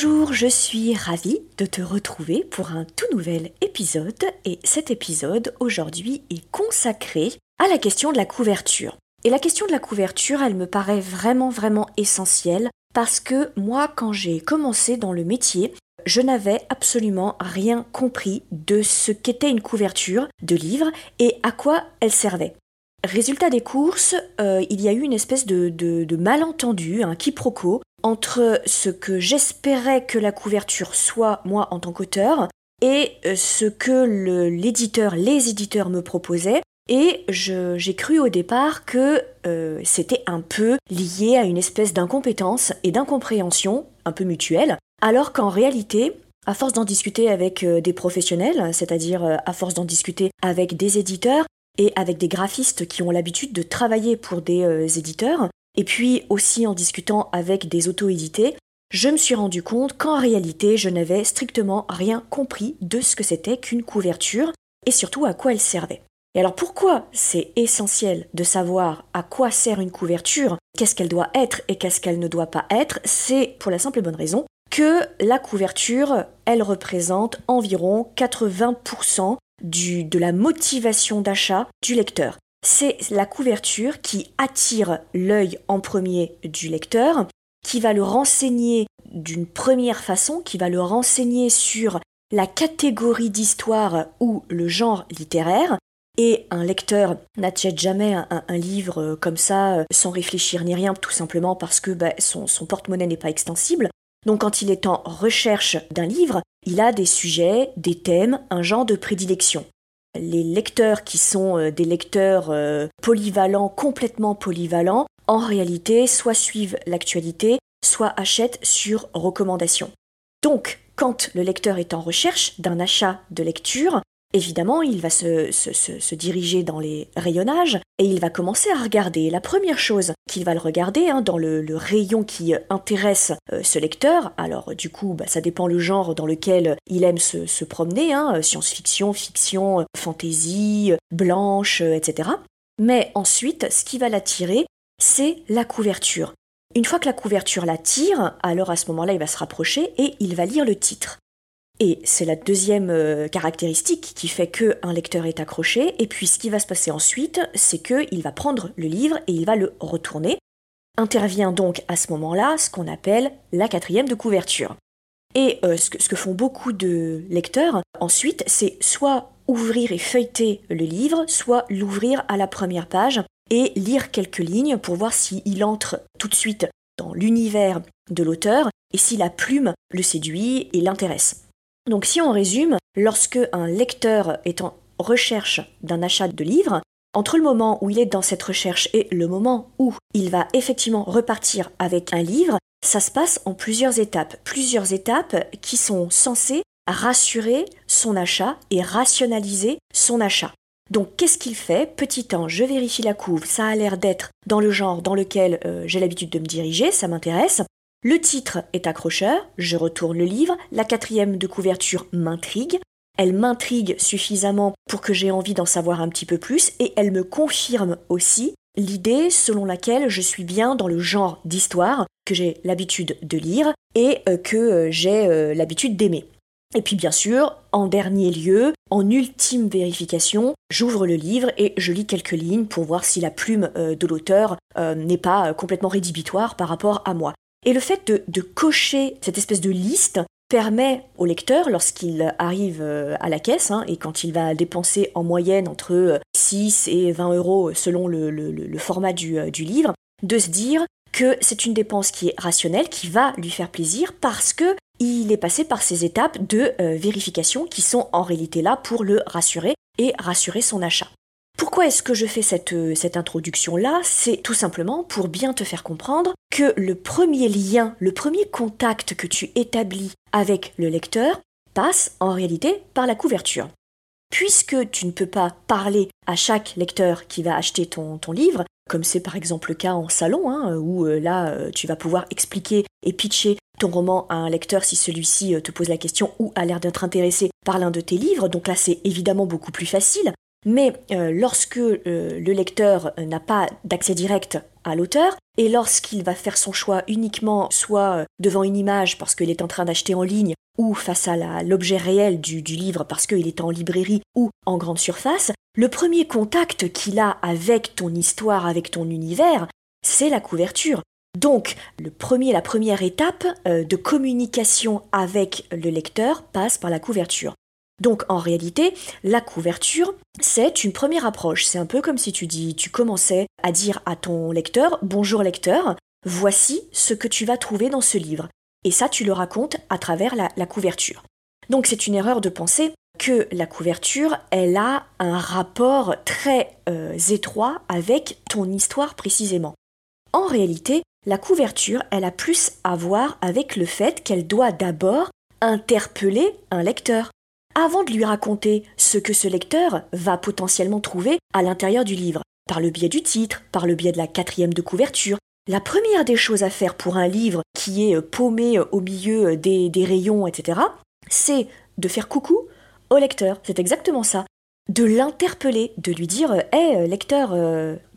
Bonjour, je suis ravie de te retrouver pour un tout nouvel épisode et cet épisode aujourd'hui est consacré à la question de la couverture. Et la question de la couverture, elle me paraît vraiment vraiment essentielle parce que moi quand j'ai commencé dans le métier, je n'avais absolument rien compris de ce qu'était une couverture de livre et à quoi elle servait. Résultat des courses, euh, il y a eu une espèce de, de malentendu, un quiproquo, entre ce que j'espérais que la couverture soit, moi, en tant qu'auteur, et euh, ce que l'éditeur, les éditeurs me proposaient. Et j'ai cru au départ que euh, c'était un peu lié à une espèce d'incompétence et d'incompréhension, un peu mutuelle, alors qu'en réalité, à force d'en discuter avec euh, des professionnels, c'est-à-dire à force d'en discuter avec des éditeurs et avec des graphistes qui ont l'habitude de travailler pour des éditeurs, et puis aussi en discutant avec des auto-édités, je me suis rendu compte qu'en réalité, je n'avais strictement rien compris de ce que c'était qu'une couverture et surtout à quoi elle servait. Et alors pourquoi c'est essentiel de savoir à quoi sert une couverture, qu'est-ce qu'elle doit être et qu'est-ce qu'elle ne doit pas être? C'est pour la simple et bonne raison que la couverture, elle représente environ 80% du, de la motivation d'achat du lecteur c'est la couverture qui attire l'œil en premier du lecteur, qui va le renseigner d'une première façon, qui va le renseigner sur la catégorie d'histoire ou le genre littéraire. Et un lecteur n'achète jamais un, livre comme ça sans réfléchir ni rien, tout simplement parce que bah, son porte-monnaie n'est pas extensible. Donc quand il est en recherche d'un livre, il a des sujets, des thèmes, un genre de prédilection les lecteurs qui sont euh, des lecteurs euh, polyvalents, complètement polyvalents, en réalité, soit suivent l'actualité, soit achètent sur recommandation. Donc, quand le lecteur est en recherche d'un achat de lecture, Évidemment, il va se, diriger dans les rayonnages et il va commencer à regarder. La première chose qu'il va le regarder hein, dans le, rayon qui intéresse euh, ce lecteur, alors du coup, bah, ça dépend le genre dans lequel il aime se, promener, hein, science-fiction, fiction, fantasy, blanche, etc. Mais ensuite, ce qui va l'attirer, c'est la couverture. Une fois que la couverture l'attire, alors à ce moment-là, il va se rapprocher et il va lire le titre. Et c'est la deuxième euh, caractéristique qui fait qu'un lecteur est accroché. Et puis ce qui va se passer ensuite, c'est qu'il va prendre le livre et il va le retourner. Intervient donc à ce moment-là ce qu'on appelle la quatrième de couverture. Et euh, ce, que, font beaucoup de lecteurs ensuite, c'est soit ouvrir et feuilleter le livre, soit l'ouvrir à la première page et lire quelques lignes pour voir s'il entre tout de suite dans l'univers de l'auteur et si la plume le séduit et l'intéresse. Donc si on résume, lorsque un lecteur est en recherche d'un achat de livre, entre le moment où il est dans cette recherche et le moment où il va effectivement repartir avec un livre, ça se passe en plusieurs étapes. Plusieurs étapes qui sont censées rassurer son achat et rationaliser son achat. Donc qu'est-ce qu'il fait? Petit temps, je vérifie la couve, ça a l'air d'être dans le genre dans lequel euh, j'ai l'habitude de me diriger, ça m'intéresse. Le titre est accrocheur, je retourne le livre, la quatrième de couverture m'intrigue, elle m'intrigue suffisamment pour que j'ai envie d'en savoir un petit peu plus et elle me confirme aussi l'idée selon laquelle je suis bien dans le genre d'histoire que j'ai l'habitude de lire et euh, que euh, j'ai euh, l'habitude d'aimer. Et puis bien sûr, en dernier lieu, en ultime vérification, j'ouvre le livre et je lis quelques lignes pour voir si la plume de l'auteur n'est pas complètement rédhibitoire par rapport à moi. Et le fait de, cocher cette espèce de liste permet au lecteur, lorsqu'il arrive euh, à la caisse, hein, et quand il va dépenser en moyenne entre 6 euh, et 20 euros selon le, format euh, du, livre, de se dire que c'est une dépense qui est rationnelle, qui va lui faire plaisir parce que il est passé par ces étapes de vérification qui sont en réalité là pour le rassurer et rassurer son achat. Pourquoi est-ce que je fais cette, euh, cette introduction-là? C'est tout simplement pour bien te faire comprendre que le premier lien, le premier contact que tu établis avec le lecteur passe en réalité par la couverture. puisque tu ne peux pas parler à chaque lecteur qui va acheter ton, ton livre, comme c'est par exemple le cas en salon, hein, où euh, là euh, tu vas pouvoir expliquer et pitcher ton roman à un lecteur si celui-ci te pose la question ou a l'air d'être intéressé par l'un de tes livres, donc là c'est évidemment beaucoup plus facile. Mais lorsque le lecteur n'a pas d'accès direct à l'auteur, et lorsqu'il va faire son choix uniquement soit devant une image parce qu'il est en train d'acheter en ligne, ou face à l'objet réel du, livre parce qu'il est en librairie ou en grande surface, le premier contact qu'il a avec ton histoire, avec ton univers, c'est la couverture. Donc, la première étape euh, de communication avec le lecteur passe par la couverture. Donc, en réalité, la couverture, c'est une première approche. C'est un peu comme si tu dis, tu commençais à dire à ton lecteur, bonjour lecteur, voici ce que tu vas trouver dans ce livre. Et ça, tu le racontes à travers la, couverture. Donc c'est une erreur de penser que la couverture, elle a un rapport très euh, étroit avec ton histoire précisément. En réalité, la couverture, elle a plus à voir avec le fait qu'elle doit d'abord interpeller un lecteur, avant de lui raconter ce que ce lecteur va potentiellement trouver à l'intérieur du livre, par le biais du titre, par le biais de la quatrième de couverture, la première des choses à faire pour un livre qui est euh, paumé euh, au milieu euh, des, rayons, etc., c'est de faire coucou au lecteur. C'est exactement ça. De l'interpeller, de lui dire Hé lecteur,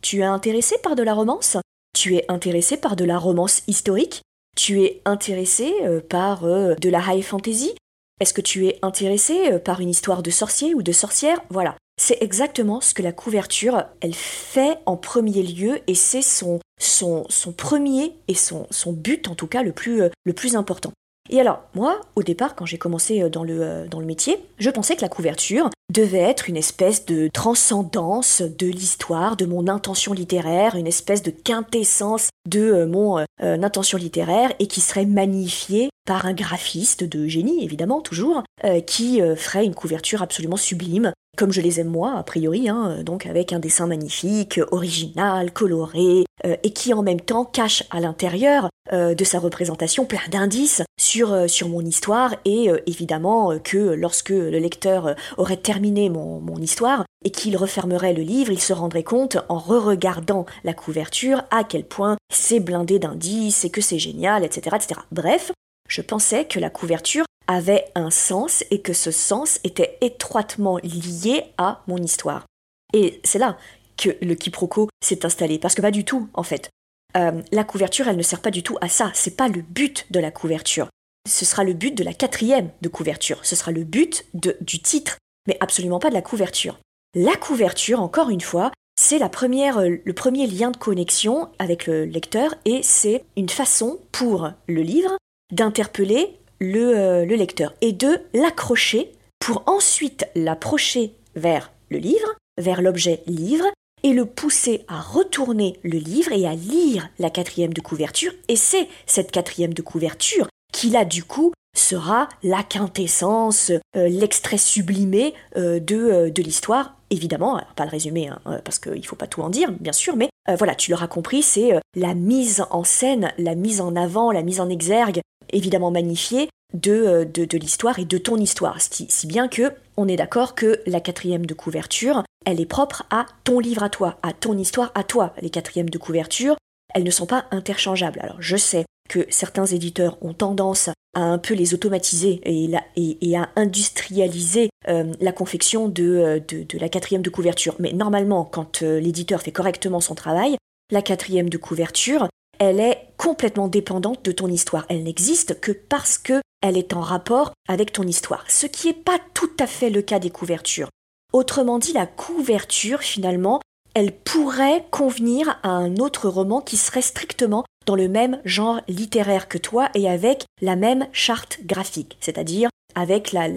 tu es intéressé par de la romance? Tu es intéressé par de la romance historique? Tu es intéressé par de la high fantasy? Est-ce que tu es intéressé par une histoire de sorcier ou de sorcière? Voilà. C'est exactement ce que la couverture, elle fait en premier lieu et c'est son, son, son premier et son, son but en tout cas le plus, euh, le plus important. Et alors, moi, au départ, quand j'ai commencé euh, dans le, euh, dans le métier, je pensais que la couverture devait être une espèce de transcendance de l'histoire, de mon intention littéraire, une espèce de quintessence de mon intention littéraire et qui serait magnifiée par un graphiste de génie, évidemment, toujours, qui ferait une couverture absolument sublime, comme je les aime moi, a priori, hein, donc avec un dessin magnifique, original, coloré, euh, et qui en même temps cache à l'intérieur euh, de sa représentation plein d'indices sur, euh, sur mon histoire, et évidemment que lorsque le lecteur aurait terminé mon, mon histoire, et qu'il refermerait le livre, il se rendrait compte, en re-regardant la couverture, à quel point c'est blindé d'indices, et que c'est génial, etc., etc. Bref, je pensais que la couverture avait un sens et que ce sens était étroitement lié à mon histoire. Et c'est là que le quiproquo s'est installé, parce que pas du tout, en fait. Euh, la couverture, elle ne sert pas du tout à ça, c'est pas le but de la couverture. Ce sera le but de la quatrième de couverture, ce sera le but de, du titre, mais absolument pas de la couverture. La couverture, encore une fois, c'est la première, euh, le premier lien de connexion avec le lecteur et c'est une façon pour le livre d'interpeller euh, le, lecteur et de l'accrocher pour ensuite l'approcher vers le livre, vers l'objet livre, et le pousser à retourner le livre et à lire la quatrième de couverture. Et c'est cette quatrième de couverture qui là du coup sera la quintessence, euh, l'extrait sublimé euh, de, de l'histoire. Évidemment, pas le résumé, hein, parce qu'il ne faut pas tout en dire, bien sûr, mais voilà, tu l'auras compris, c'est la mise en scène, la mise en avant, la mise en exergue évidemment magnifié euh, de, de, l'histoire et de ton histoire. Si, si bien que on est d'accord que la quatrième de couverture, elle est propre à ton livre à toi, à ton histoire à toi. Les quatrièmes de couverture, elles ne sont pas interchangeables. Alors je sais que certains éditeurs ont tendance à un peu les automatiser et, à industrialiser euh, la confection de, euh, de, la quatrième de couverture. Mais normalement, quand l'éditeur fait correctement son travail, la quatrième de couverture, elle est complètement dépendante de ton histoire. Elle n'existe que parce que elle est en rapport avec ton histoire, ce qui n'est pas tout à fait le cas des couvertures. Autrement dit, la couverture, finalement, elle pourrait convenir à un autre roman qui serait strictement dans le même genre littéraire que toi et avec la même charte graphique, c'est-à-dire avec la,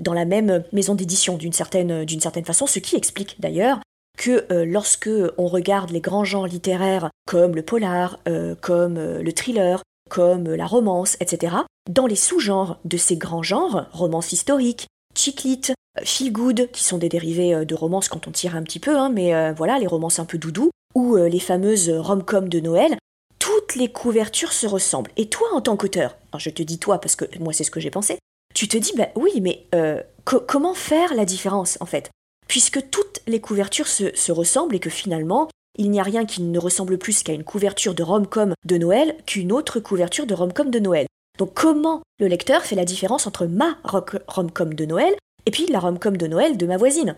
dans la même maison d'édition d'une certaine, d'une certaine façon, ce qui explique d'ailleurs que euh, lorsque on regarde les grands genres littéraires comme le polar, euh, comme euh, le thriller, comme la romance, etc., dans les sous-genres de ces grands genres, romance historique, chick lit, feel good, qui sont des dérivés de romance quand on tire un petit peu, hein, mais voilà, les romances un peu doudou, ou les fameuses rom-com de Noël, toutes les couvertures se ressemblent. Et toi, en tant qu'auteur, je te dis toi parce que moi c'est ce que j'ai pensé, tu te dis, bah oui, mais comment faire la différence en fait? Puisque toutes les couvertures se, se ressemblent et que finalement, il n'y a rien qui ne ressemble plus qu'à une couverture de rom-com de Noël qu'une autre couverture de rom-com de Noël. Donc comment le lecteur fait la différence entre ma rom-com de Noël et puis la rom-com de Noël de ma voisine?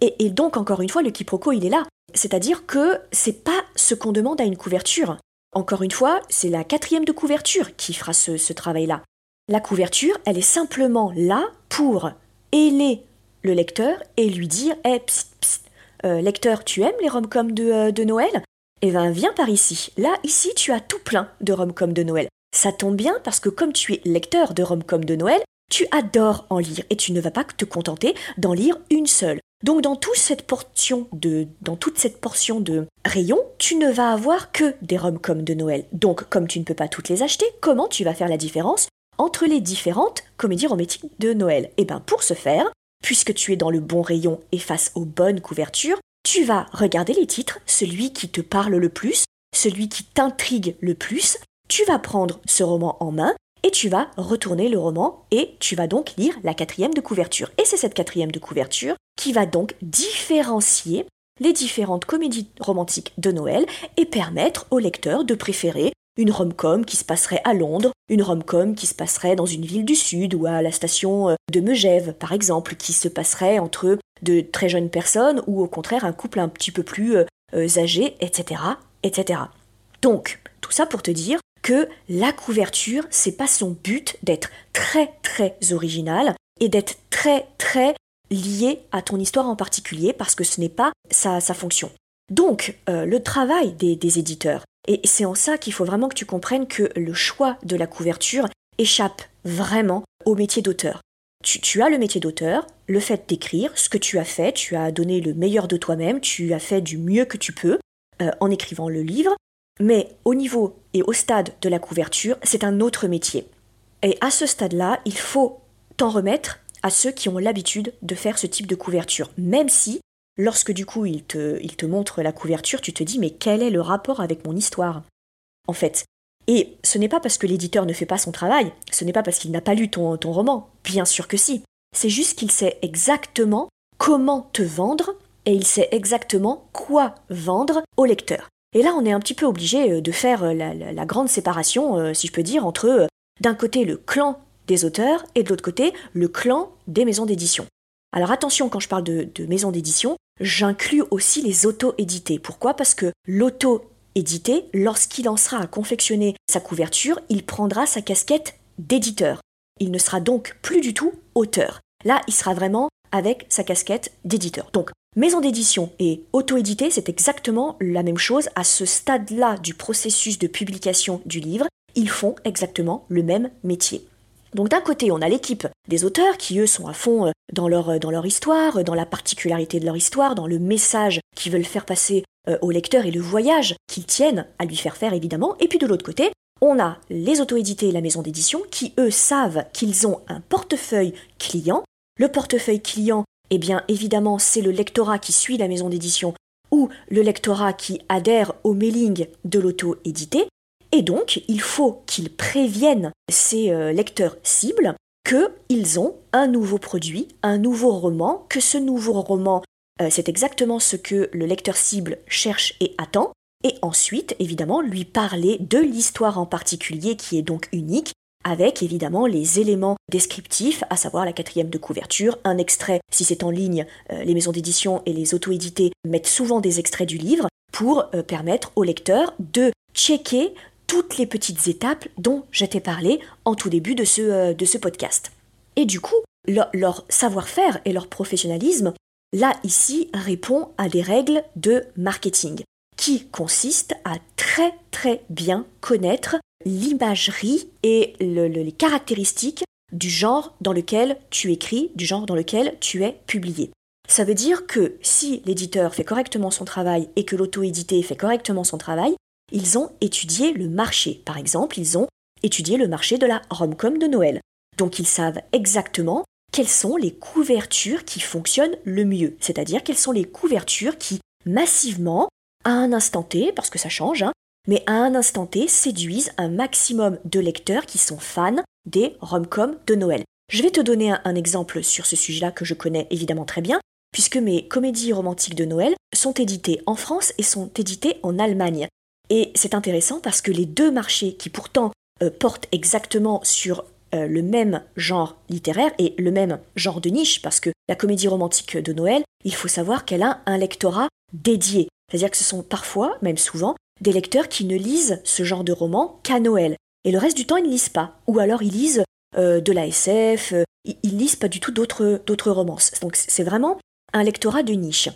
Et, donc encore une fois, le quiproquo il est là. C'est-à-dire que c'est pas ce qu'on demande à une couverture. Encore une fois, c'est la quatrième de couverture qui fera ce, travail-là. La couverture, elle est simplement là pour ailer le lecteur et lui dire Eh, psst, psst, euh, lecteur, tu aimes les rom-coms de, euh, Noël? Eh ben, viens par ici. Là, ici, tu as tout plein de rom-coms de Noël. Ça tombe bien parce que comme tu es lecteur de rom-com de Noël, tu adores en lire et tu ne vas pas te contenter d'en lire une seule. Donc dans toute cette portion de dans toute cette portion de rayons, tu ne vas avoir que des rom-coms de Noël. Donc comme tu ne peux pas toutes les acheter, comment tu vas faire la différence entre les différentes comédies romantiques de Noël? Eh bien pour ce faire, puisque tu es dans le bon rayon et face aux bonnes couvertures, tu vas regarder les titres, celui qui te parle le plus, celui qui t'intrigue le plus, tu vas prendre ce roman en main et tu vas retourner le roman et tu vas donc lire la quatrième de couverture. Et c'est cette quatrième de couverture qui va donc différencier les différentes comédies romantiques de Noël et permettre au lecteur de préférer une rom-com qui se passerait à Londres, une rom-com qui se passerait dans une ville du sud ou à la station euh, de Megève par exemple, qui se passerait entre de très jeunes personnes ou au contraire un couple un petit peu plus euh, euh, âgé, etc., etc. Donc, tout ça pour te dire que la couverture, c'est pas son but d'être très très original et d'être très très lié à ton histoire en particulier parce que ce n'est pas sa, sa, fonction. Donc, euh, le travail des, éditeurs, et c'est en ça qu'il faut vraiment que tu comprennes que le choix de la couverture échappe vraiment au métier d'auteur. Tu, as le métier d'auteur, le fait d'écrire, ce que tu as fait, tu as donné le meilleur de toi-même, tu as fait du mieux que tu peux euh, en écrivant le livre, mais au niveau et au stade de la couverture, c'est un autre métier. Et à ce stade-là, il faut t'en remettre à ceux qui ont l'habitude de faire ce type de couverture. Même si, lorsque du coup ils te, il te montrent la couverture, tu te dis mais quel est le rapport avec mon histoire? En fait. Et ce n'est pas parce que l'éditeur ne fait pas son travail, ce n'est pas parce qu'il n'a pas lu ton roman, bien sûr que si. C'est juste qu'il sait exactement comment te vendre et il sait exactement quoi vendre au lecteur. Et là, on est un petit peu obligé euh, de faire euh, la, grande séparation, euh, si je peux dire, entre d'un côté le clan des auteurs et de l'autre côté le clan des maisons d'édition. Alors attention, quand je parle de, maisons d'édition, j'inclus aussi les auto-édités. Pourquoi? Parce que l'auto-édité, lorsqu'il en sera à confectionner sa couverture, il prendra sa casquette d'éditeur. Il ne sera donc plus du tout auteur. Là, il sera vraiment avec sa casquette d'éditeur. Donc, maison d'édition et auto-édité, c'est exactement la même chose à ce stade-là du processus de publication du livre. Ils font exactement le même métier. Donc d'un côté, on a l'équipe des auteurs qui, eux, sont à fond euh, dans leur, euh, dans leur histoire, dans la particularité de leur histoire, dans le message qu'ils veulent faire passer euh, au lecteur et le voyage qu'ils tiennent à lui faire faire, évidemment. Et puis de l'autre côté, on a les auto-édités et la maison d'édition qui, eux, savent qu'ils ont un portefeuille client. Le portefeuille client, eh bien, évidemment, c'est le lectorat qui suit la maison d'édition ou le lectorat qui adhère au mailing de l'auto-édité. Et donc, il faut qu'ils préviennent ces euh, lecteurs cibles qu'ils ont un nouveau produit, un nouveau roman, que ce nouveau roman, euh, c'est exactement ce que le lecteur cible cherche et attend, et ensuite, évidemment, lui parler de l'histoire en particulier qui est donc unique, avec évidemment les éléments descriptifs, à savoir la quatrième de couverture, un extrait, si c'est en ligne, euh, les maisons d'édition et les auto-édités mettent souvent des extraits du livre pour permettre au lecteur de checker toutes les petites étapes dont je t'ai parlé en tout début de ce, euh, de ce podcast. Et du coup, leur savoir-faire et leur professionnalisme, là, ici, répond à des règles de marketing qui consistent à très très bien connaître l'imagerie et les caractéristiques du genre dans lequel tu écris, du genre dans lequel tu es publié. Ça veut dire que si l'éditeur fait correctement son travail et que l'auto-édité fait correctement son travail, ils ont étudié le marché. Par exemple, ils ont étudié le marché de la rom-com de Noël. Donc ils savent exactement quelles sont les couvertures qui fonctionnent le mieux. C'est-à-dire quelles sont les couvertures qui, massivement, à un instant T, parce que ça change, hein, mais à un instant T, séduisent un maximum de lecteurs qui sont fans des rom-com de Noël. Je vais te donner un, un exemple sur ce sujet-là que je connais évidemment très bien, puisque mes comédies romantiques de Noël sont éditées en France et sont éditées en Allemagne. Et c'est intéressant parce que les deux marchés qui pourtant euh, portent exactement sur euh, le même genre littéraire et le même genre de niche, parce que la comédie romantique de Noël, il faut savoir qu'elle a un lectorat dédié. C'est-à-dire que ce sont parfois, même souvent, des lecteurs qui ne lisent ce genre de roman qu'à Noël. Et le reste du temps, ils ne lisent pas. Ou alors ils lisent euh, de la SF, ils, ils lisent pas du tout d'autres romances. Donc c'est vraiment un lectorat de niche.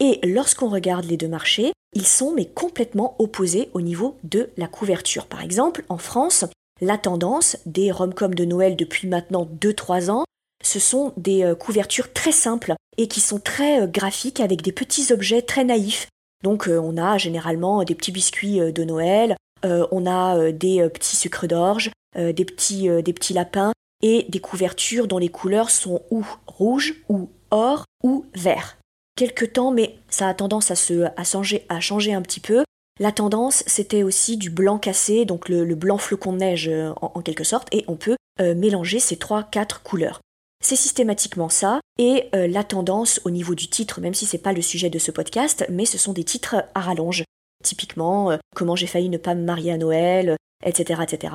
Et lorsqu'on regarde les deux marchés, ils sont mais complètement opposés au niveau de la couverture. Par exemple, en France, la tendance des rom-coms de Noël depuis maintenant 2-3 ans, ce sont des euh, couvertures très simples et qui sont très euh, graphiques avec des petits objets très naïfs. Donc euh, on a généralement des petits biscuits de Noël, on a des petits sucres d'orge, des, petits, lapins et des couvertures dont les couleurs sont ou rouges ou or ou vert quelque temps, mais ça a tendance à, se, changer, un petit peu. La tendance, c'était aussi du blanc cassé, donc le, blanc flocon de neige euh, en, quelque sorte, et on peut euh, mélanger ces trois, quatre couleurs. C'est systématiquement ça, et euh, la tendance au niveau du titre, même si c'est pas le sujet de ce podcast, mais ce sont des titres à rallonge. Typiquement, comment j'ai failli ne pas me marier à Noël, etc., etc.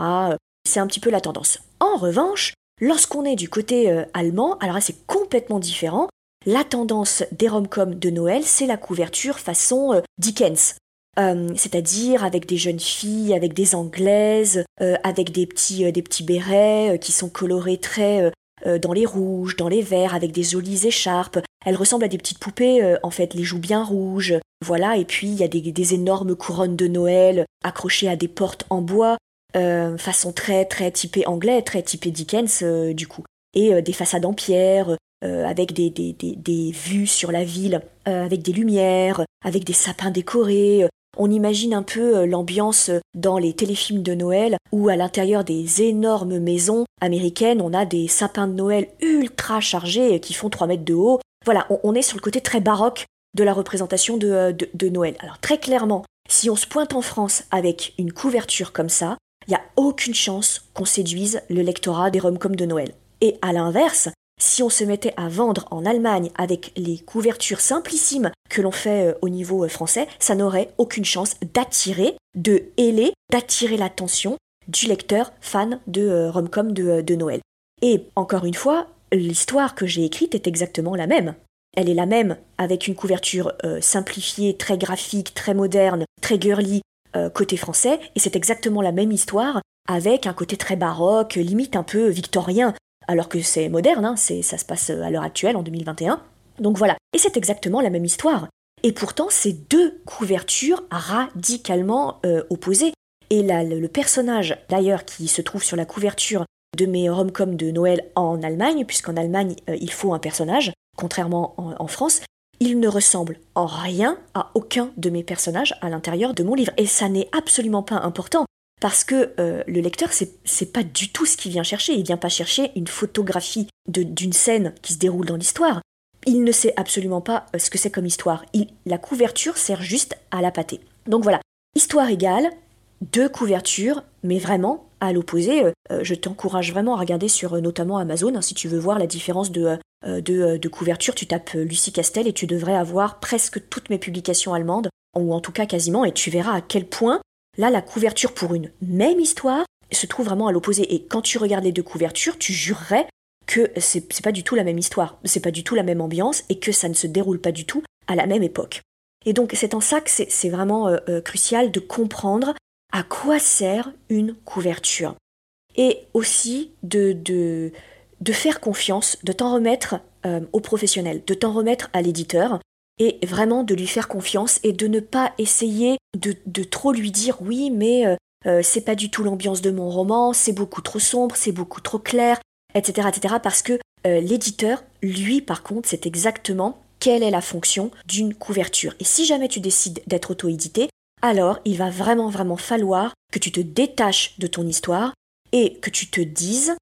C'est un petit peu la tendance. En revanche, lorsqu'on est du côté allemand, alors là c'est complètement différent. La tendance des rom-coms de Noël, c'est la couverture façon euh, Dickens. Euh, c'est-à-dire avec des jeunes filles, avec des anglaises, euh, avec des petits, des petits bérets qui sont colorés très dans les rouges, dans les verts, avec des jolies écharpes. Elles ressemblent à des petites poupées, en fait, les joues bien rouges. Voilà, et puis il y a des, énormes couronnes de Noël accrochées à des portes en bois, façon très très typée anglais, très typée Dickens du coup. Et des façades en pierre, euh, avec des, des, des, vues sur la ville, euh, avec des lumières, avec des sapins décorés. On imagine un peu euh, l'ambiance dans les téléfilms de Noël où à l'intérieur des énormes maisons américaines, on a des sapins de Noël ultra chargés qui font 3 mètres de haut. Voilà, on, est sur le côté très baroque de la représentation de Noël. Alors très clairement, si on se pointe en France avec une couverture comme ça, il n'y a aucune chance qu'on séduise le lectorat des rom-coms de Noël. Et à l'inverse, si on se mettait à vendre en Allemagne avec les couvertures simplissimes que l'on fait euh, au niveau euh, français, ça n'aurait aucune chance d'attirer, de héler, d'attirer l'attention du lecteur fan de euh, rom-com de, Noël. Et encore une fois, l'histoire que j'ai écrite est exactement la même. Elle est la même avec une couverture simplifiée, très graphique, très moderne, très girly côté français, et c'est exactement la même histoire avec un côté très baroque, limite un peu victorien, alors que c'est moderne, hein, ça se passe à l'heure actuelle, en 2021. Donc voilà, et c'est exactement la même histoire. Et pourtant, c'est deux couvertures radicalement euh, opposées. Et le, personnage, d'ailleurs, qui se trouve sur la couverture de mes rom-coms de Noël en Allemagne, puisqu'en Allemagne, euh, il faut un personnage, contrairement en, France, il ne ressemble en rien à aucun de mes personnages à l'intérieur de mon livre. Et ça n'est absolument pas important. Parce que euh, le lecteur, c'est pas du tout ce qu'il vient chercher. Il vient pas chercher une photographie d'une scène qui se déroule dans l'histoire. Il ne sait absolument pas euh, ce que c'est comme histoire. la couverture sert juste à la pâter. Donc voilà, histoire égale, deux couvertures, mais vraiment à l'opposé. Euh, je t'encourage vraiment à regarder sur notamment Amazon, hein, si tu veux voir la différence de couverture, tu tapes Lucie Castel et tu devrais avoir presque toutes mes publications allemandes, ou en tout cas quasiment, et tu verras à quel point Là, la couverture pour une même histoire se trouve vraiment à l'opposé. Et quand tu regardes les deux couvertures, tu jurerais que c'est pas du tout la même histoire, c'est pas du tout la même ambiance et que ça ne se déroule pas du tout à la même époque. Et donc c'est en ça que c'est vraiment euh, euh, crucial de comprendre à quoi sert une couverture. Et aussi de, faire confiance, de t'en remettre euh, au professionnel, de t'en remettre à l'éditeur, et vraiment de lui faire confiance et de ne pas essayer de, trop lui dire oui mais euh, euh, c'est pas du tout l'ambiance de mon roman, c'est beaucoup trop sombre, c'est beaucoup trop clair, etc. etc. parce que euh, l'éditeur, lui par contre, c'est exactement quelle est la fonction d'une couverture. Et si jamais tu décides d'être auto-édité, alors il va vraiment vraiment falloir que tu te détaches de ton histoire et que tu te dises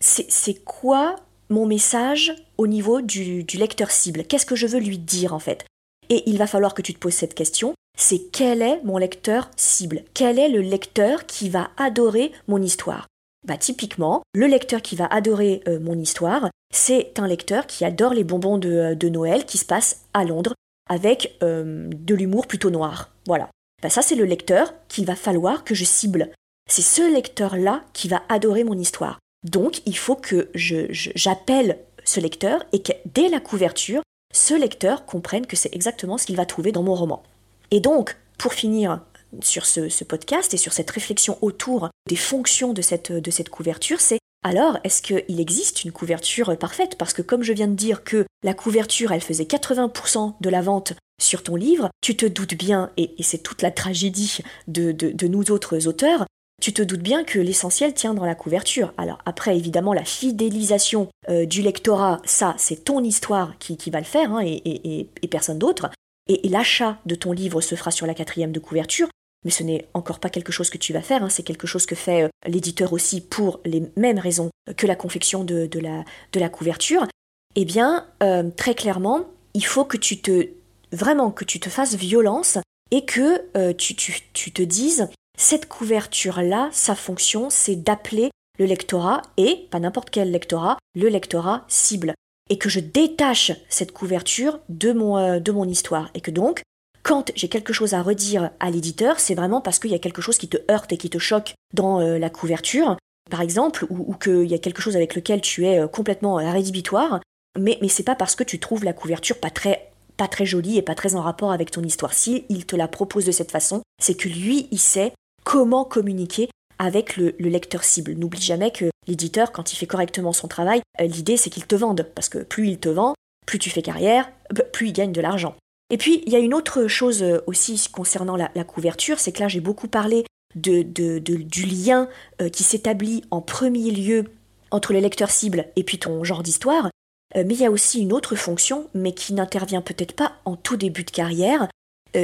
c'est quoi mon message au niveau du, lecteur cible Qu'est-ce que je veux lui dire en fait? Et il va falloir que tu te poses cette question, c'est quel est mon lecteur cible? Quel est le lecteur qui va adorer mon histoire? Bah typiquement, le lecteur qui va adorer euh, mon histoire, c'est un lecteur qui adore les bonbons de, euh, Noël qui se passent à Londres avec euh, de l'humour plutôt noir. Voilà. Bah ça c'est le lecteur qu'il va falloir que je cible. C'est ce lecteur-là qui va adorer mon histoire. Donc il faut que j'appelle ce lecteur et que dès la couverture, ce lecteur comprenne que c'est exactement ce qu'il va trouver dans mon roman. Et donc, pour finir sur ce, podcast et sur cette réflexion autour des fonctions de cette, couverture, c'est alors, est-ce qu'il existe une couverture parfaite? Parce que comme je viens de dire que la couverture, elle faisait 80% de la vente sur ton livre, tu te doutes bien, et, c'est toute la tragédie de, nous autres auteurs, tu te doutes bien que l'essentiel tient dans la couverture. Alors après, évidemment, la fidélisation euh, du lectorat, ça, c'est ton histoire qui, va le faire, hein, et, personne d'autre. Et, l'achat de ton livre se fera sur la quatrième de couverture mais ce n'est encore pas quelque chose que tu vas faire, hein. c'est quelque chose que fait euh, l'éditeur aussi pour les mêmes raisons que la confection de, la, couverture, eh bien, euh, très clairement, il faut que tu te, vraiment, que tu te fasses violence et que tu, tu, te dises, cette couverture-là, sa fonction, c'est d'appeler le lectorat, et pas n'importe quel lectorat, le lectorat cible. Et que je détache cette couverture de mon, de mon histoire. Et que donc, quand j'ai quelque chose à redire à l'éditeur, c'est vraiment parce qu'il y a quelque chose qui te heurte et qui te choque dans euh, la couverture, par exemple, ou, qu'il y a quelque chose avec lequel tu es euh, complètement euh, rédhibitoire, mais, mais c'est pas parce que tu trouves la couverture pas très pas très jolie et pas très en rapport avec ton histoire. Si te la propose de cette façon, c'est que lui, il sait comment communiquer avec le, le lecteur cible. N'oublie jamais que l'éditeur, quand il fait correctement son travail, l'idée c'est qu'il te vende, parce que plus il te vend, plus tu fais carrière, plus il gagne de l'argent. Et puis, il y a une autre chose euh, aussi concernant la, couverture, c'est que là, j'ai beaucoup parlé de, du lien euh, qui s'établit en premier lieu entre le lecteur cible et puis ton genre d'histoire. Euh, mais il y a aussi une autre fonction, mais qui n'intervient peut-être pas en tout début de carrière,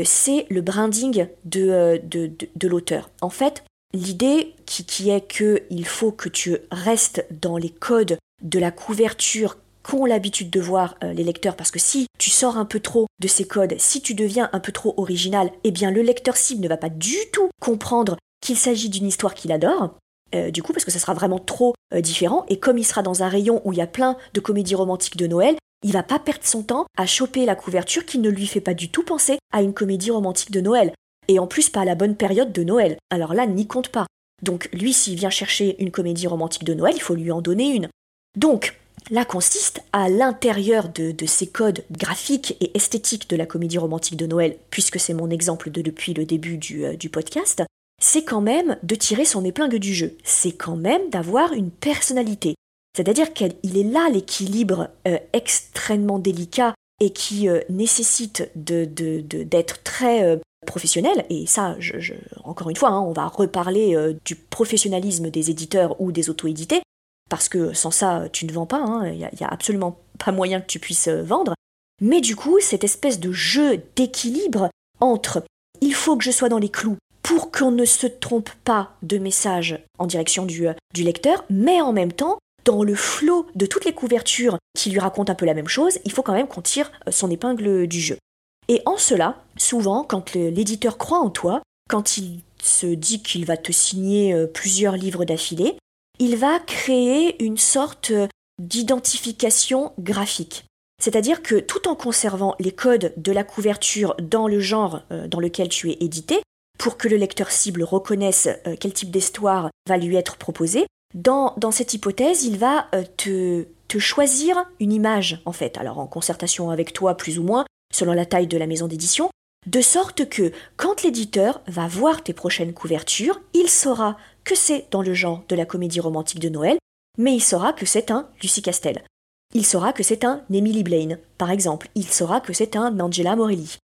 c'est le branding de, de, l'auteur. En fait, l'idée qui, qui est qu'il faut que tu restes dans les codes de la couverture qu'ont l'habitude de voir euh, les lecteurs, parce que si tu sors un peu trop de ces codes, si tu deviens un peu trop original, eh bien le lecteur cible ne va pas du tout comprendre qu'il s'agit d'une histoire qu'il adore. Euh, du coup, parce que ça sera vraiment trop euh, différent, et comme il sera dans un rayon où il y a plein de comédies romantiques de Noël, il va pas perdre son temps à choper la couverture qui ne lui fait pas du tout penser à une comédie romantique de Noël. Et en plus, pas à la bonne période de Noël. Alors là, n'y compte pas. Donc lui, s'il vient chercher une comédie romantique de Noël, il faut lui en donner une. Donc, là consiste à l'intérieur de, ces codes graphiques et esthétiques de la comédie romantique de Noël, puisque c'est mon exemple de depuis le début du, euh, podcast, c'est quand même de tirer son épingle du jeu. C'est quand même d'avoir une personnalité. C'est-à-dire qu'il est là l'équilibre euh, extrêmement délicat et qui euh, nécessite d'être très professionnel. Et ça, encore une fois, hein, on va reparler du professionnalisme des éditeurs ou des auto-édités parce que sans ça, tu ne vends pas, il hein. n'y a, absolument pas moyen que tu puisses euh, vendre. Mais du coup, cette espèce de jeu d'équilibre entre il faut que je sois dans les clous pour qu'on ne se trompe pas de message en direction euh, du lecteur, mais en même temps, dans le flot de toutes les couvertures qui lui racontent un peu la même chose, il faut quand même qu'on tire euh, son épingle du jeu. Et en cela, souvent, quand l'éditeur croit en toi, quand il se dit qu'il va te signer plusieurs livres d'affilée, il va créer une sorte d'identification graphique. C'est-à-dire que tout en conservant les codes de la couverture dans le genre euh, dans lequel tu es édité, pour que le lecteur cible reconnaisse euh, quel type d'histoire va lui être proposé, dans, cette hypothèse, il va euh, te, te choisir une image, en fait, alors en concertation avec toi plus ou moins, selon la taille de la maison d'édition, de sorte que quand l'éditeur va voir tes prochaines couvertures, il saura que c'est dans le genre de la comédie romantique de Noël, mais il saura que c'est un Lucie Castel. Il saura que c'est un Emily Blaine, par exemple. Il saura que c'est un Angela Morelli.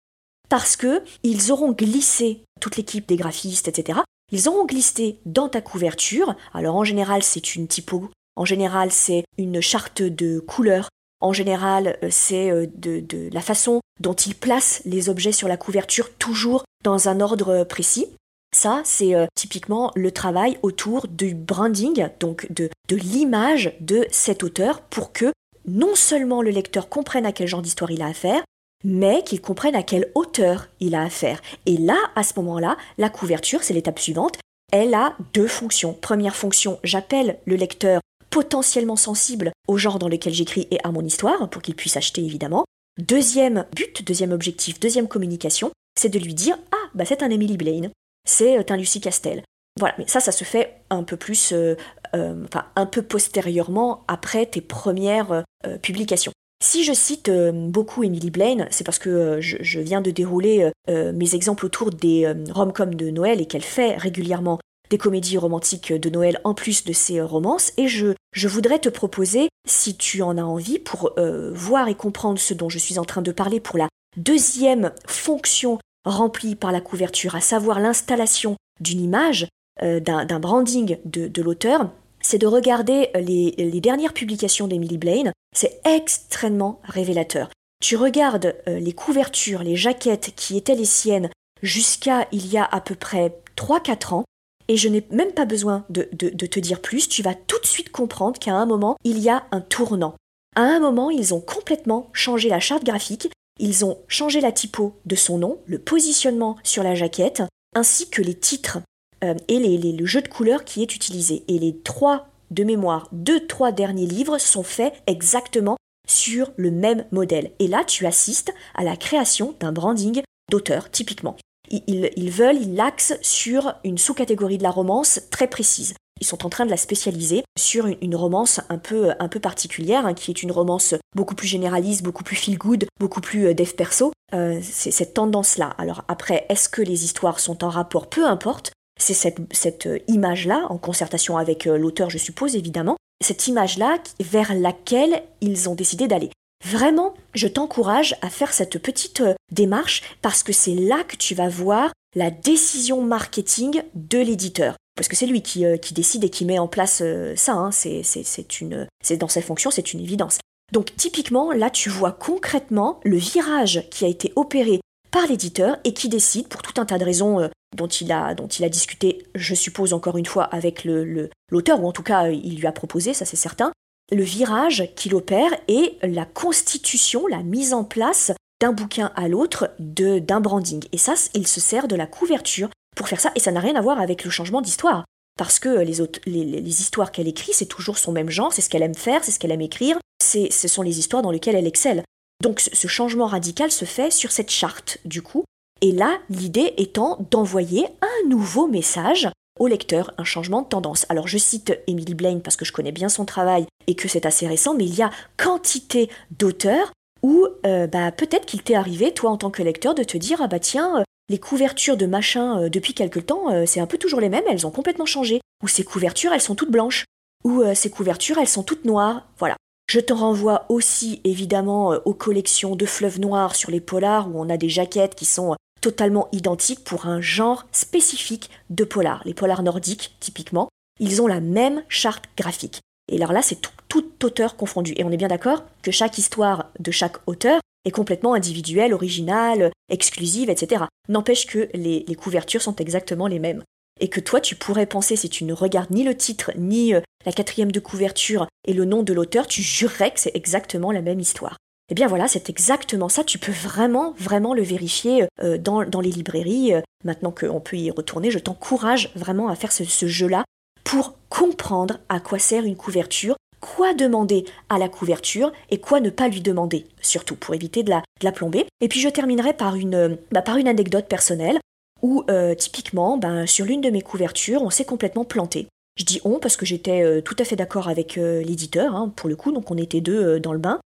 Parce que ils auront glissé, toute l'équipe des graphistes, etc., ils auront glissé dans ta couverture. Alors en général, c'est une typo, en général, c'est une charte de couleurs, en général, euh, c'est euh, de, la façon dont ils placent les objets sur la couverture, toujours dans un ordre précis. Ça, c'est euh, typiquement le travail autour du branding, donc de, de l'image de cet auteur, pour que non seulement le lecteur comprenne à quel genre d'histoire il a affaire, mais qu'il comprenne à quel auteur il a affaire. Et là, à ce moment-là, la couverture, c'est l'étape suivante, elle a deux fonctions. Première fonction, j'appelle le lecteur potentiellement sensible au genre dans lequel j'écris et à mon histoire, pour qu'il puisse acheter évidemment. Deuxième but, deuxième objectif, deuxième communication, c'est de lui dire Ah, bah c'est un Emily Blaine, c'est euh, un Lucie Castel. Voilà, mais ça, ça se fait un peu plus, euh, euh, enfin, un peu postérieurement après tes premières publications. Si je cite beaucoup Emily Blaine, c'est parce que je, viens de dérouler mes exemples autour des rom-coms de Noël et qu'elle fait régulièrement des comédies romantiques de Noël en plus de ses romances, et je, je voudrais te proposer, si tu en as envie, pour voir et comprendre ce dont je suis en train de parler pour la deuxième fonction remplie par la couverture, à savoir l'installation d'une image, euh, d'un branding de, l'auteur, c'est de regarder les, les dernières publications d'Emily Blaine. C'est extrêmement révélateur. Tu regardes euh, les couvertures, les jaquettes qui étaient les siennes jusqu'à il y a à peu près 3-4 ans, et je n'ai même pas besoin de, te dire plus, tu vas tout de suite comprendre qu'à un moment, il y a un tournant. À un moment, ils ont complètement changé la charte graphique, ils ont changé la typo de son nom, le positionnement sur la jaquette, ainsi que les titres euh, et le jeu de couleurs qui est utilisé. Et les trois de mémoire, deux, trois derniers livres sont faits exactement sur le même modèle. Et là, tu assistes à la création d'un branding d'auteur, typiquement. Ils, veulent, ils l'axent sur une sous-catégorie de la romance très précise ils sont en train de la spécialiser sur une, romance un peu, un peu particulière, hein, qui est une romance beaucoup plus généraliste, beaucoup plus feel good, beaucoup plus euh, dev perso. Euh, c'est cette tendance-là. Alors après, est-ce que les histoires sont en rapport? Peu importe. C'est cette, euh, image-là, en concertation avec l'auteur, je suppose, évidemment, cette image-là vers laquelle ils ont décidé d'aller. Vraiment, je t'encourage à faire cette petite démarche parce que c'est là que tu vas voir la décision marketing de l'éditeur parce que c'est lui qui, euh, décide et qui met en place euh, ça. Hein. C'est, une, c'est dans ses fonctions, c'est une évidence. Donc typiquement, là, tu vois concrètement le virage qui a été opéré par l'éditeur et qui décide, pour tout un tas de raisons euh, dont, il a, discuté, je suppose encore une fois, avec le, l'auteur, ou en tout cas il lui a proposé, ça c'est certain, le virage qu'il opère et la constitution, la mise en place d'un bouquin à l'autre d'un branding. Et ça, il se sert de la couverture pour faire ça, et ça n'a rien à voir avec le changement d'histoire. Parce que les, les, histoires qu'elle écrit, c'est toujours son même genre, c'est ce qu'elle aime faire, c'est ce qu'elle aime écrire, ce sont les histoires dans lesquelles elle excelle. Donc ce changement radical se fait sur cette charte, du coup. Et là, l'idée étant d'envoyer un nouveau message au lecteur, un changement de tendance. Alors je cite Emily Blaine parce que je connais bien son travail et que c'est assez récent, mais il y a quantité d'auteurs où euh, bah, peut-être qu'il t'est arrivé, toi en tant que lecteur, de te dire ah bah tiens, euh, les couvertures de machin euh, depuis quelque temps, c'est un peu toujours les mêmes, elles ont complètement changé. Ou ces couvertures, elles sont toutes blanches. Ou ces couvertures, elles sont toutes noires. Voilà. Je te renvoie aussi évidemment aux collections de fleuves noirs sur les polars où on a des jaquettes qui sont totalement identiques pour un genre spécifique de polars. Les polars nordiques, typiquement, ils ont la même charte graphique. Et alors là, c'est tout, auteur confondu. Et on est bien d'accord que chaque histoire de chaque auteur est complètement individuelle, originale, exclusive, etc. N'empêche que les, couvertures sont exactement les mêmes. Et que toi, tu pourrais penser, si tu ne regardes ni le titre, ni euh, la quatrième de couverture et le nom de l'auteur, tu jurerais que c'est exactement la même histoire. Eh bien voilà, c'est exactement ça. Tu peux vraiment, vraiment le vérifier euh, dans, les librairies. Euh, maintenant qu'on peut y retourner, je t'encourage vraiment à faire ce jeu-là pour comprendre à quoi sert une couverture quoi demander à la couverture et quoi ne pas lui demander, surtout pour éviter de la, plomber. Et puis je terminerai par une, bah, par une anecdote personnelle où euh, typiquement, ben, sur l'une de mes couvertures, on s'est complètement planté. Je dis on parce que j'étais euh, tout à fait d'accord avec euh, l'éditeur, hein, pour le coup, donc on était deux dans le bain.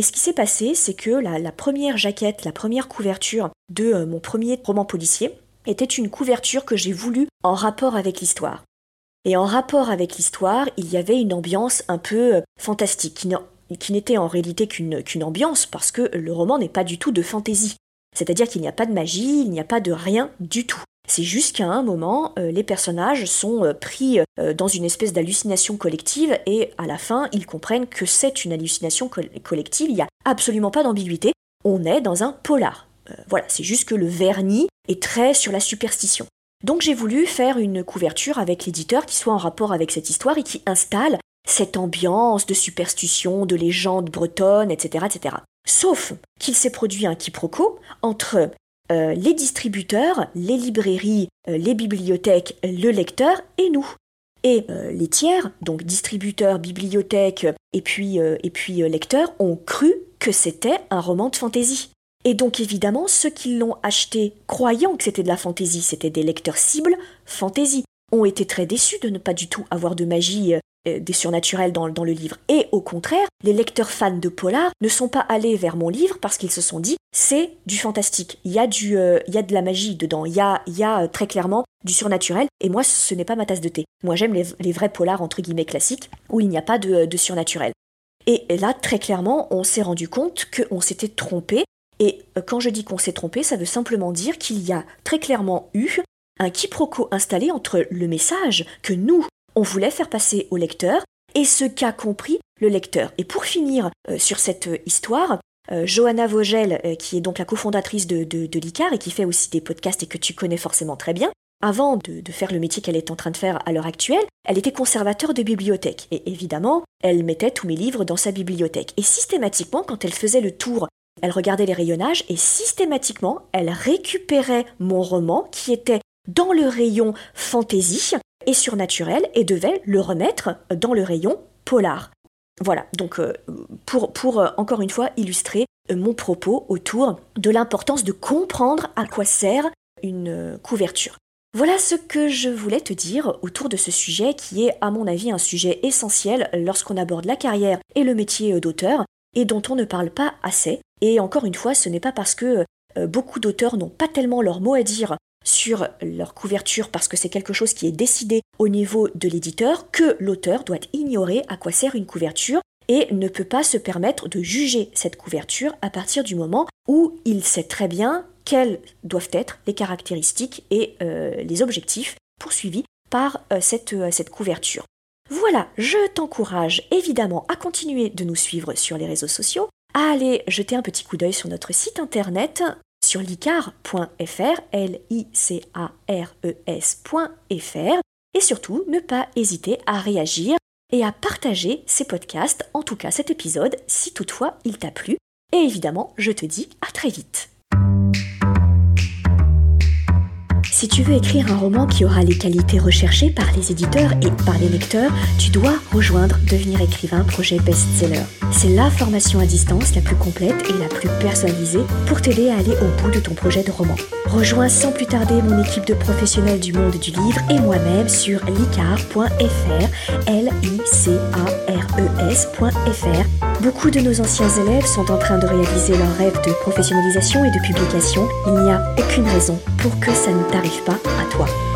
Et ce qui s'est passé, c'est que la, première jaquette, la première couverture de mon premier roman policier était une couverture que j'ai voulu en rapport avec l'histoire. Et en rapport avec l'histoire, il y avait une ambiance un peu euh, fantastique, qui n'était en réalité qu'une ambiance, parce que le roman n'est pas du tout de fantaisie. C'est-à-dire qu'il n'y a pas de magie, il n'y a pas de rien du tout. C'est juste qu'à un moment, euh, les personnages sont euh, pris dans une espèce d'hallucination collective et à la fin, ils comprennent que c'est une hallucination collective, il n'y a absolument pas d'ambiguïté, on est dans un polar. voilà, c'est juste que le vernis est très sur la superstition. Donc j'ai voulu faire une couverture avec l'éditeur qui soit en rapport avec cette histoire et qui installe cette ambiance de superstition, de légende bretonne, etc. etc. Sauf qu'il s'est produit un quiproquo entre euh, les distributeurs, les librairies, euh, les bibliothèques, le lecteur et nous. Et euh, les tiers, donc distributeurs, bibliothèques et puis, et puis lecteurs, ont cru que c'était un roman de fantaisie. Et donc évidemment, ceux qui l'ont acheté croyant que c'était de la fantaisie, c'était des lecteurs cibles fantaisie, ont été très déçus de ne pas du tout avoir de magie euh, des surnaturels dans, le livre. Et au contraire, les lecteurs fans de Polar ne sont pas allés vers mon livre parce qu'ils se sont dit c'est du fantastique, il y, a euh, de la magie dedans, il y a, y a euh, très clairement du surnaturel, et moi ce n'est pas ma tasse de thé. Moi j'aime les, vrais polars entre guillemets classiques où il n'y a pas de, de surnaturel. Et là, très clairement, on s'est rendu compte qu'on s'était trompé. Et quand je dis qu'on s'est trompé, ça veut simplement dire qu'il y a très clairement eu un quiproquo installé entre le message que nous, on voulait faire passer au lecteur et ce qu'a compris le lecteur. Et pour finir euh, sur cette euh, histoire, euh, Johanna Vogel, qui est donc la cofondatrice de, de, l'ICAR et qui fait aussi des podcasts et que tu connais forcément très bien, avant de, de faire le métier qu'elle est en train de faire à l'heure actuelle, elle était conservateur de bibliothèque. Et évidemment, elle mettait tous mes livres dans sa bibliothèque. Et systématiquement, quand elle faisait le tour, elle regardait les rayonnages et systématiquement, elle récupérait mon roman qui était dans le rayon fantasy et surnaturel et devait le remettre dans le rayon polar. Voilà, donc euh, pour, pour euh, encore une fois illustrer euh, mon propos autour de l'importance de comprendre à quoi sert une couverture. Voilà ce que je voulais te dire autour de ce sujet qui est à mon avis un sujet essentiel lorsqu'on aborde la carrière et le métier d'auteur et dont on ne parle pas assez. Et encore une fois, ce n'est pas parce que beaucoup d'auteurs n'ont pas tellement leur mot à dire sur leur couverture parce que c'est quelque chose qui est décidé au niveau de l'éditeur que l'auteur doit ignorer à quoi sert une couverture et ne peut pas se permettre de juger cette couverture à partir du moment où il sait très bien quelles doivent être les caractéristiques et euh, les objectifs poursuivis par euh, euh, cette couverture. Voilà, je t'encourage évidemment à continuer de nous suivre sur les réseaux sociaux, à aller jeter un petit coup d'œil sur notre site internet sur licar.fr, L-I-C-A-R-E-S.fr, et surtout ne pas hésiter à réagir et à partager ces podcasts, en tout cas cet épisode, si toutefois il t'a plu. Et évidemment, je te dis à très vite. Si tu veux écrire un roman qui aura les qualités recherchées par les éditeurs et par les lecteurs, tu dois rejoindre Devenir écrivain projet best-seller. C'est la formation à distance la plus complète et la plus personnalisée pour t'aider à aller au bout de ton projet de roman. Rejoins sans plus tarder mon équipe de professionnels du monde du livre et moi-même sur licar.fr, l i c a r e s.fr Beaucoup de nos anciens élèves sont en train de réaliser leur rêve de professionnalisation et de publication. Il n'y a aucune raison pour que ça ne t'arrive pas à toi.